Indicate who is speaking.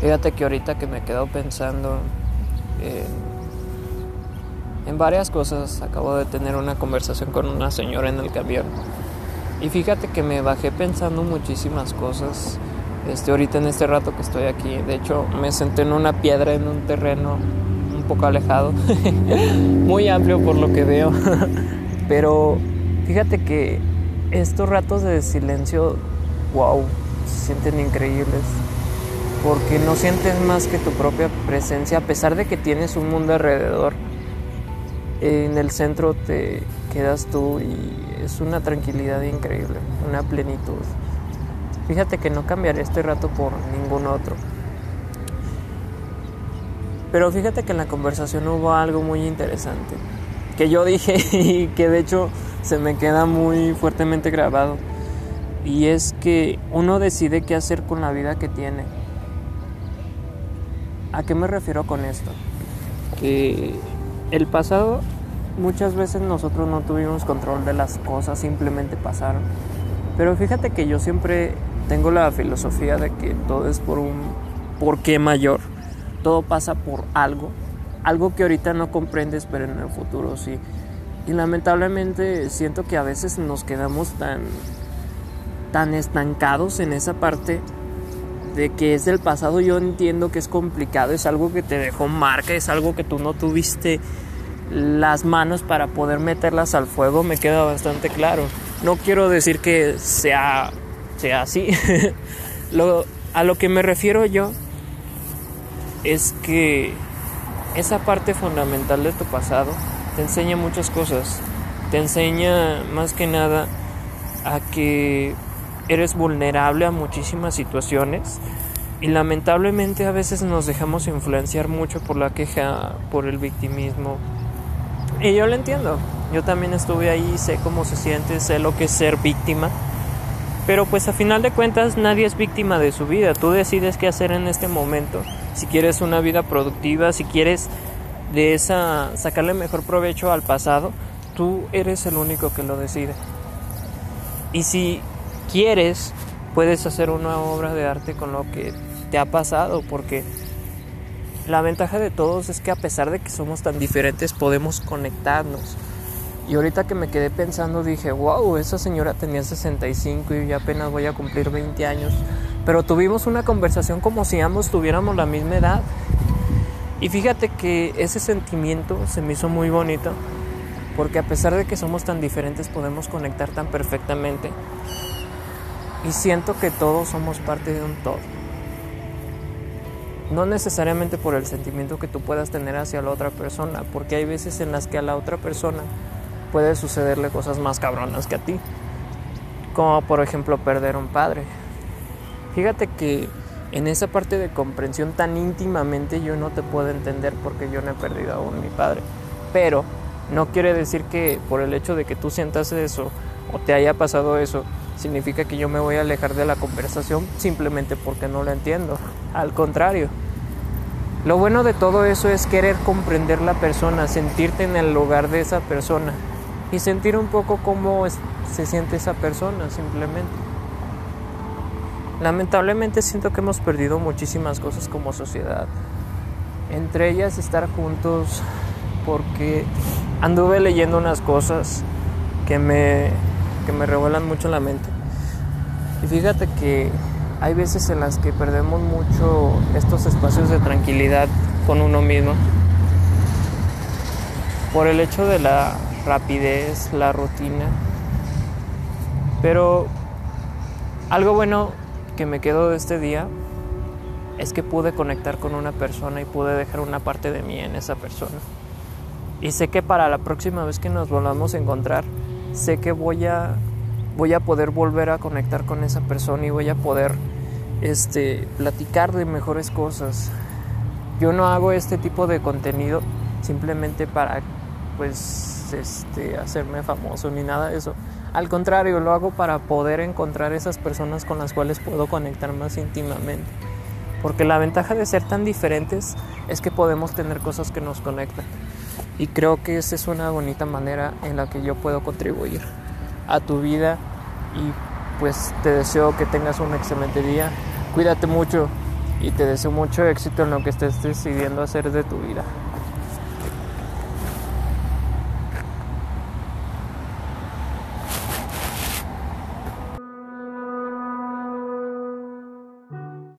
Speaker 1: Fíjate que ahorita que me quedo pensando en varias cosas, acabo de tener una conversación con una señora en el camión. Y fíjate que me bajé pensando muchísimas cosas. Este, ahorita en este rato que estoy aquí, de hecho me senté en una piedra en un terreno un poco alejado, muy amplio por lo que veo. Pero fíjate que estos ratos de silencio, wow, se sienten increíbles porque no sientes más que tu propia presencia, a pesar de que tienes un mundo alrededor. En el centro te quedas tú y es una tranquilidad increíble, una plenitud. Fíjate que no cambiaré este rato por ningún otro. Pero fíjate que en la conversación hubo algo muy interesante que yo dije y que de hecho se me queda muy fuertemente grabado. Y es que uno decide qué hacer con la vida que tiene. ¿A qué me refiero con esto? Que el pasado muchas veces nosotros no tuvimos control de las cosas, simplemente pasaron. Pero fíjate que yo siempre tengo la filosofía de que todo es por un porqué mayor. Todo pasa por algo. Algo que ahorita no comprendes, pero en el futuro sí. Y lamentablemente siento que a veces nos quedamos tan tan estancados en esa parte de que es del pasado, yo entiendo que es complicado, es algo que te dejó marca, es algo que tú no tuviste las manos para poder meterlas al fuego, me queda bastante claro. No quiero decir que sea, sea así. a lo que me refiero yo es que esa parte fundamental de tu pasado te enseña muchas cosas. Te enseña más que nada a que eres vulnerable a muchísimas situaciones y lamentablemente a veces nos dejamos influenciar mucho por la queja, por el victimismo. Y yo lo entiendo, yo también estuve ahí, sé cómo se siente, sé lo que es ser víctima. Pero pues a final de cuentas nadie es víctima de su vida, tú decides qué hacer en este momento. Si quieres una vida productiva, si quieres de esa sacarle mejor provecho al pasado, tú eres el único que lo decide. Y si quieres, puedes hacer una obra de arte con lo que te ha pasado, porque la ventaja de todos es que a pesar de que somos tan diferentes, podemos conectarnos. Y ahorita que me quedé pensando dije, wow, esa señora tenía 65 y ya apenas voy a cumplir 20 años. Pero tuvimos una conversación como si ambos tuviéramos la misma edad. Y fíjate que ese sentimiento se me hizo muy bonito, porque a pesar de que somos tan diferentes podemos conectar tan perfectamente y siento que todos somos parte de un todo. No necesariamente por el sentimiento que tú puedas tener hacia la otra persona, porque hay veces en las que a la otra persona puede sucederle cosas más cabronas que a ti, como por ejemplo perder un padre. Fíjate que en esa parte de comprensión tan íntimamente yo no te puedo entender porque yo no he perdido aún mi padre, pero no quiere decir que por el hecho de que tú sientas eso o te haya pasado eso, significa que yo me voy a alejar de la conversación simplemente porque no la entiendo. Al contrario. Lo bueno de todo eso es querer comprender la persona, sentirte en el lugar de esa persona y sentir un poco cómo se siente esa persona simplemente. Lamentablemente siento que hemos perdido muchísimas cosas como sociedad. Entre ellas estar juntos porque anduve leyendo unas cosas que me que me revuelan mucho la mente. Y fíjate que hay veces en las que perdemos mucho estos espacios de tranquilidad con uno mismo por el hecho de la rapidez, la rutina. Pero algo bueno que me quedó de este día es que pude conectar con una persona y pude dejar una parte de mí en esa persona. Y sé que para la próxima vez que nos volvamos a encontrar, sé que voy a, voy a poder volver a conectar con esa persona y voy a poder este, platicar de mejores cosas. Yo no hago este tipo de contenido simplemente para pues este, hacerme famoso ni nada de eso. Al contrario, lo hago para poder encontrar esas personas con las cuales puedo conectar más íntimamente. Porque la ventaja de ser tan diferentes es que podemos tener cosas que nos conectan. Y creo que esa es una bonita manera en la que yo puedo contribuir a tu vida y pues te deseo que tengas un excelente día. Cuídate mucho y te deseo mucho éxito en lo que estés decidiendo hacer de tu vida.